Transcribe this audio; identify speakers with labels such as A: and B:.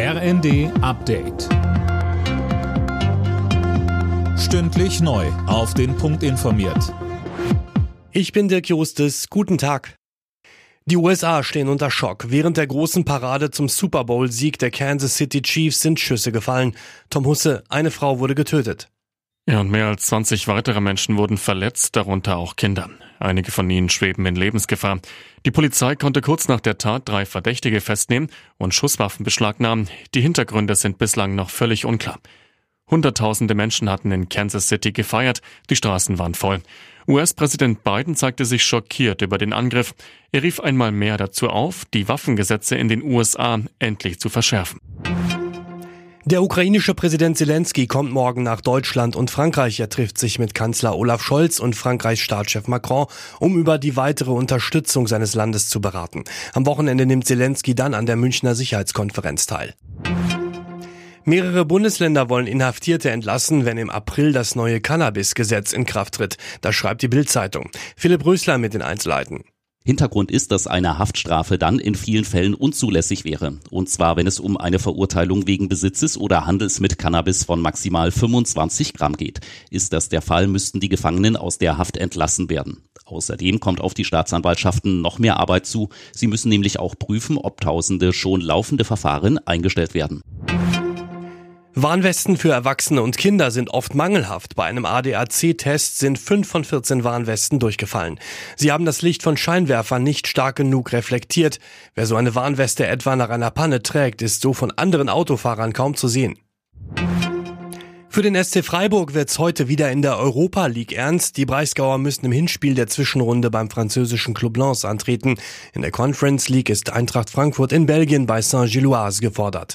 A: RND Update. Stündlich neu. Auf den Punkt informiert.
B: Ich bin Dirk Jostes. Guten Tag. Die USA stehen unter Schock. Während der großen Parade zum Super Bowl-Sieg der Kansas City Chiefs sind Schüsse gefallen. Tom Husse, eine Frau wurde getötet.
C: Ja, und mehr als 20 weitere Menschen wurden verletzt, darunter auch Kinder. Einige von ihnen schweben in Lebensgefahr. Die Polizei konnte kurz nach der Tat drei Verdächtige festnehmen und Schusswaffen beschlagnahmen. Die Hintergründe sind bislang noch völlig unklar. Hunderttausende Menschen hatten in Kansas City gefeiert, die Straßen waren voll. US-Präsident Biden zeigte sich schockiert über den Angriff. Er rief einmal mehr dazu auf, die Waffengesetze in den USA endlich zu verschärfen.
B: Der ukrainische Präsident Zelensky kommt morgen nach Deutschland und Frankreich. Er trifft sich mit Kanzler Olaf Scholz und Frankreichs Staatschef Macron, um über die weitere Unterstützung seines Landes zu beraten. Am Wochenende nimmt Zelensky dann an der Münchner Sicherheitskonferenz teil. Mehrere Bundesländer wollen Inhaftierte entlassen, wenn im April das neue Cannabis-Gesetz in Kraft tritt. Das schreibt die Bild-Zeitung. Philipp Rösler mit den Einzelheiten.
D: Hintergrund ist, dass eine Haftstrafe dann in vielen Fällen unzulässig wäre. Und zwar, wenn es um eine Verurteilung wegen Besitzes oder Handels mit Cannabis von maximal 25 Gramm geht. Ist das der Fall, müssten die Gefangenen aus der Haft entlassen werden. Außerdem kommt auf die Staatsanwaltschaften noch mehr Arbeit zu. Sie müssen nämlich auch prüfen, ob tausende schon laufende Verfahren eingestellt werden.
B: Warnwesten für Erwachsene und Kinder sind oft mangelhaft. Bei einem ADAC-Test sind fünf von 14 Warnwesten durchgefallen. Sie haben das Licht von Scheinwerfern nicht stark genug reflektiert. Wer so eine Warnweste etwa nach einer Panne trägt, ist so von anderen Autofahrern kaum zu sehen. Für den SC Freiburg wird's heute wieder in der Europa League ernst. Die Breisgauer müssen im Hinspiel der Zwischenrunde beim französischen Club Lens antreten. In der Conference League ist Eintracht Frankfurt in Belgien bei Saint-Gilloise gefordert.